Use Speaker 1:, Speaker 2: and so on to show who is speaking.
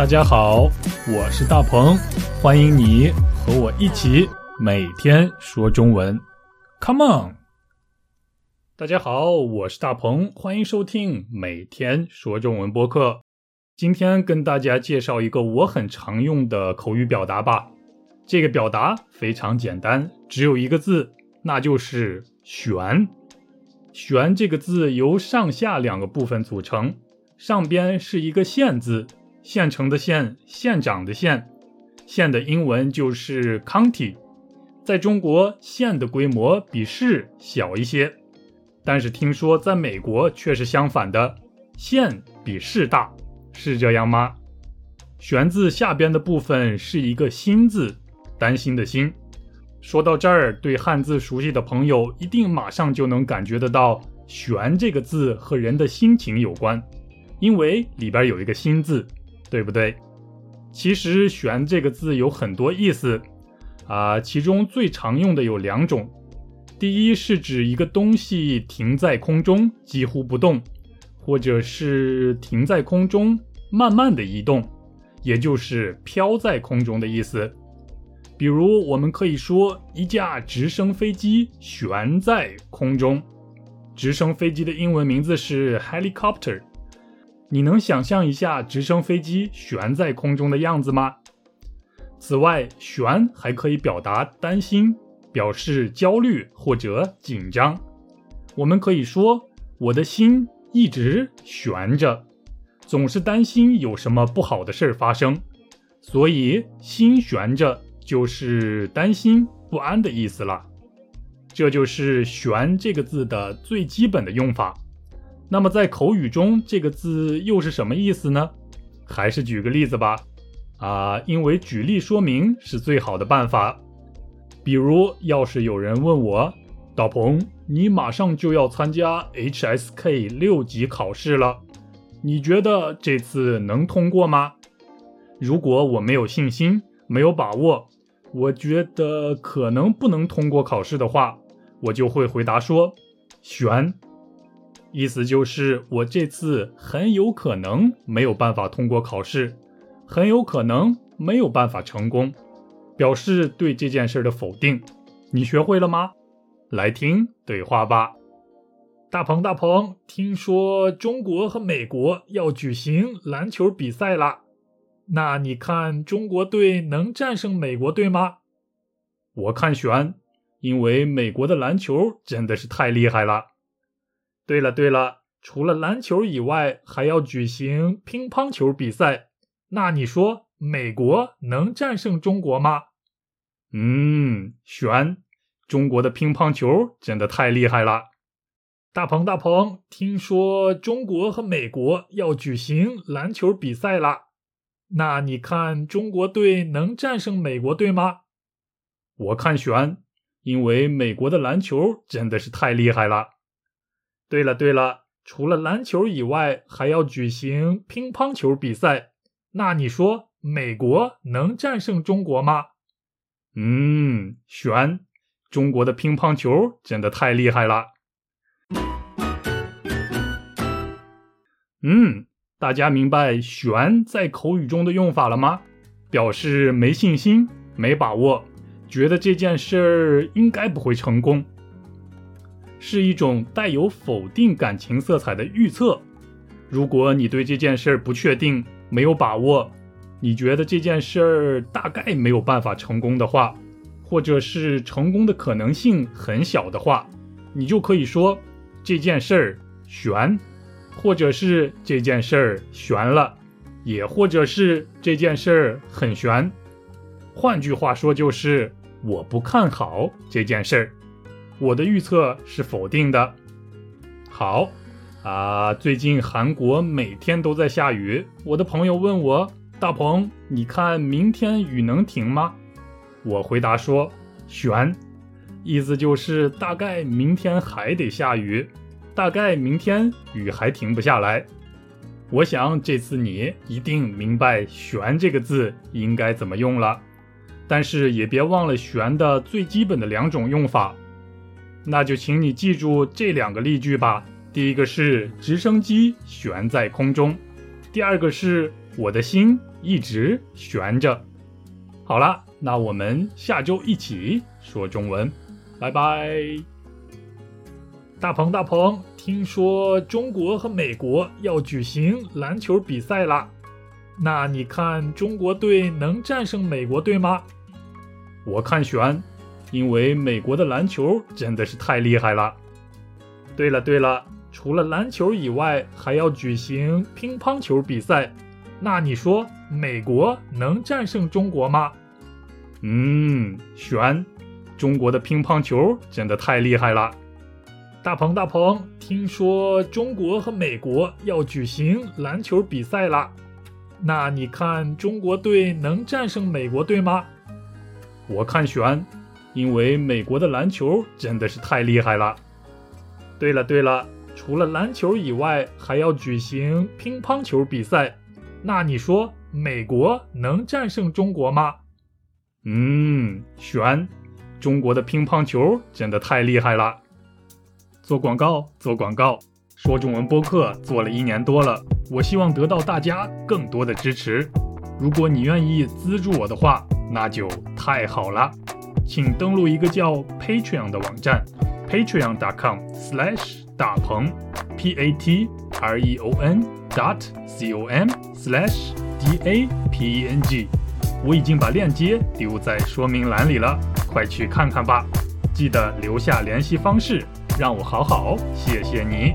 Speaker 1: 大家好，我是大鹏，欢迎你和我一起每天说中文。Come on！大家好，我是大鹏，欢迎收听每天说中文播客。今天跟大家介绍一个我很常用的口语表达吧。这个表达非常简单，只有一个字，那就是“悬”。悬这个字由上下两个部分组成，上边是一个县字。县城的县，县长的县，县的英文就是 county。在中国，县的规模比市小一些，但是听说在美国却是相反的，县比市大，是这样吗？玄字下边的部分是一个心字，担心的心。说到这儿，对汉字熟悉的朋友一定马上就能感觉得到，玄这个字和人的心情有关，因为里边有一个心字。对不对？其实“悬”这个字有很多意思啊，其中最常用的有两种。第一是指一个东西停在空中，几乎不动，或者是停在空中，慢慢的移动，也就是飘在空中的意思。比如，我们可以说一架直升飞机悬在空中。直升飞机的英文名字是 helicopter。你能想象一下直升飞机悬在空中的样子吗？此外，悬还可以表达担心，表示焦虑或者紧张。我们可以说我的心一直悬着，总是担心有什么不好的事儿发生。所以，心悬着就是担心不安的意思了。这就是“悬”这个字的最基本的用法。那么在口语中，这个字又是什么意思呢？还是举个例子吧。啊，因为举例说明是最好的办法。比如，要是有人问我，大鹏，你马上就要参加 HSK 六级考试了，你觉得这次能通过吗？如果我没有信心，没有把握，我觉得可能不能通过考试的话，我就会回答说，悬。意思就是我这次很有可能没有办法通过考试，很有可能没有办法成功，表示对这件事的否定。你学会了吗？来听对话吧。大鹏，大鹏，听说中国和美国要举行篮球比赛了，那你看中国队能战胜美国队吗？我看悬，因为美国的篮球真的是太厉害了。对了对了，除了篮球以外，还要举行乒乓球比赛。那你说美国能战胜中国吗？嗯，悬，中国的乒乓球真的太厉害了。大鹏大鹏，听说中国和美国要举行篮球比赛了，那你看中国队能战胜美国队吗？我看悬，因为美国的篮球真的是太厉害了。对了对了，除了篮球以外，还要举行乒乓球比赛。那你说美国能战胜中国吗？嗯，悬，中国的乒乓球真的太厉害了。嗯，大家明白“悬”在口语中的用法了吗？表示没信心、没把握，觉得这件事儿应该不会成功。是一种带有否定感情色彩的预测。如果你对这件事儿不确定、没有把握，你觉得这件事儿大概没有办法成功的话，或者是成功的可能性很小的话，你就可以说这件事儿悬，或者是这件事儿悬了，也或者是这件事儿很悬。换句话说，就是我不看好这件事儿。我的预测是否定的。好，啊，最近韩国每天都在下雨。我的朋友问我：“大鹏，你看明天雨能停吗？”我回答说：“悬。”意思就是大概明天还得下雨，大概明天雨还停不下来。我想这次你一定明白“悬”这个字应该怎么用了，但是也别忘了“悬”的最基本的两种用法。那就请你记住这两个例句吧。第一个是直升机悬在空中，第二个是我的心一直悬着。好了，那我们下周一起说中文，拜拜。大鹏，大鹏，听说中国和美国要举行篮球比赛啦，那你看中国队能战胜美国队吗？
Speaker 2: 我看悬，因为美国的篮球真的是太厉害了。
Speaker 1: 对了对了，除了篮球以外，还要举行乒乓球比赛，那你说美国能战胜中国吗？
Speaker 2: 嗯，悬，中国的乒乓球真的太厉害了。
Speaker 1: 大鹏，大鹏，听说中国和美国要举行篮球比赛啦，那你看中国队能战胜美国队吗？
Speaker 2: 我看悬，因为美国的篮球真的是太厉害了。
Speaker 1: 对了对了，除了篮球以外，还要举行乒乓球比赛，那你说美国能战胜中国吗？
Speaker 2: 嗯，悬，中国的乒乓球真的太厉害了。
Speaker 1: 做广告，做广告，说中文播客做了一年多了，我希望得到大家更多的支持。如果你愿意资助我的话，那就太好了。请登录一个叫 Patreon 的网站，patreon.com/slash 大鹏，p a t r e o n dot c o m/slash d a p e n g。我已经把链接丢在说明栏里了，快去看看吧。记得留下联系方式。让我好好谢谢你。